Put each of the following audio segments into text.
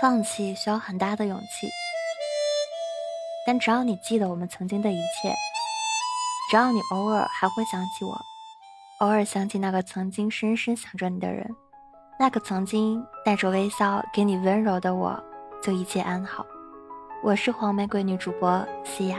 放弃需要很大的勇气，但只要你记得我们曾经的一切，只要你偶尔还会想起我，偶尔想起那个曾经深深想着你的人，那个曾经带着微笑给你温柔的我，就一切安好。我是黄玫瑰女主播西亚。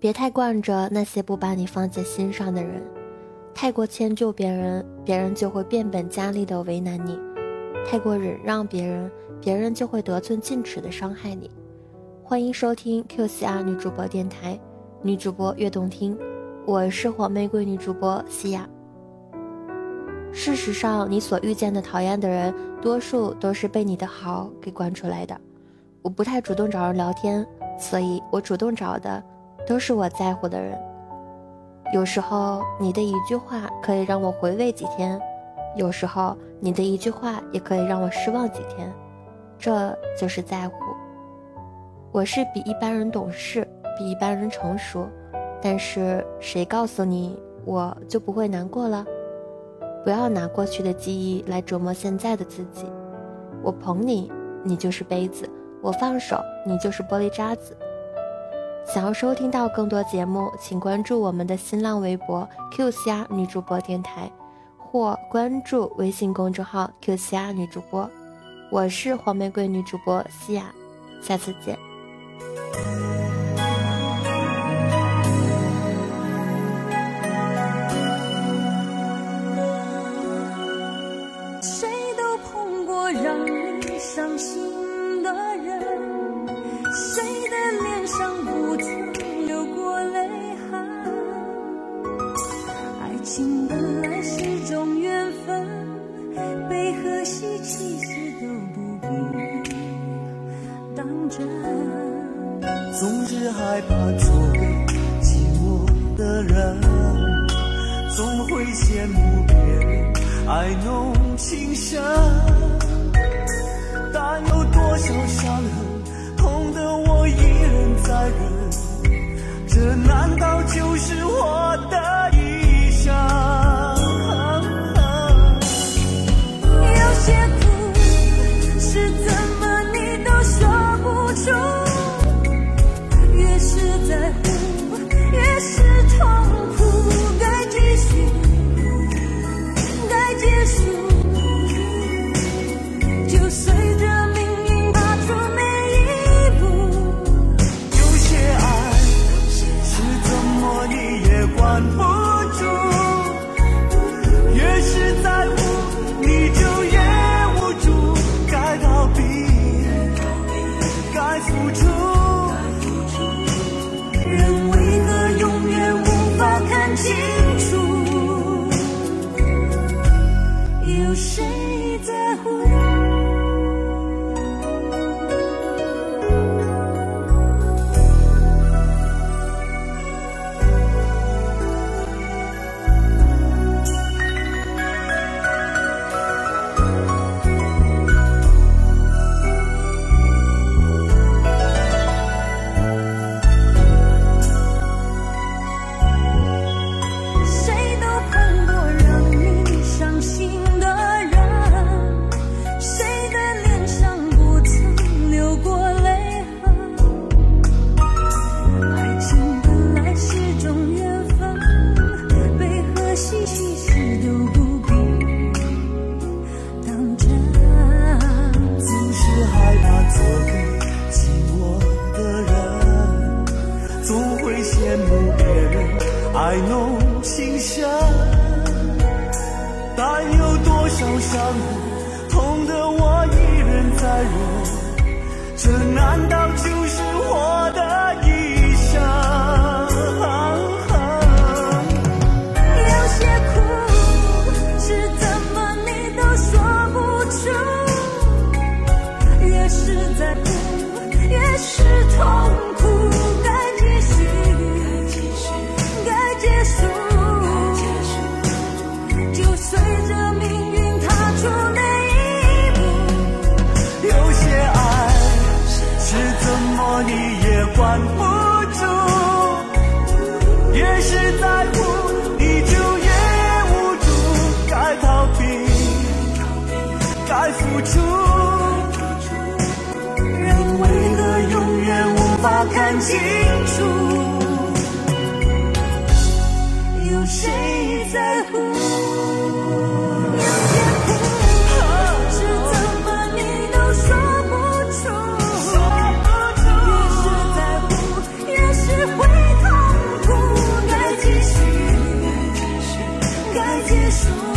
别太惯着那些不把你放在心上的人，太过迁就别人，别人就会变本加厉的为难你；太过忍让别人，别人就会得寸进尺的伤害你。欢迎收听 QCR 女主播电台，女主播越动听，我是黄玫瑰女主播西亚。事实上，你所遇见的讨厌的人，多数都是被你的好给惯出来的。我不太主动找人聊天，所以我主动找的。都是我在乎的人。有时候你的一句话可以让我回味几天，有时候你的一句话也可以让我失望几天。这就是在乎。我是比一般人懂事，比一般人成熟，但是谁告诉你我就不会难过了？不要拿过去的记忆来折磨现在的自己。我捧你，你就是杯子；我放手，你就是玻璃渣子。想要收听到更多节目，请关注我们的新浪微博 “Q 虾女主播电台”，或关注微信公众号 “Q 虾女主播”。我是黄玫瑰女主播西亚，下次见。谁都碰过让你伤心。害怕做个寂寞的人，总会羡慕别人爱弄情深，但有多少伤痕，痛得我一人在忍，这难道就是我的爱浓情深，但有多少伤痛的我一人在忍，这难道就是我？付出，人为何永远无法看清楚？有谁在乎？有些苦，是怎么你都说不出，说不出。越是在乎，越是会痛苦。该继续，该结束。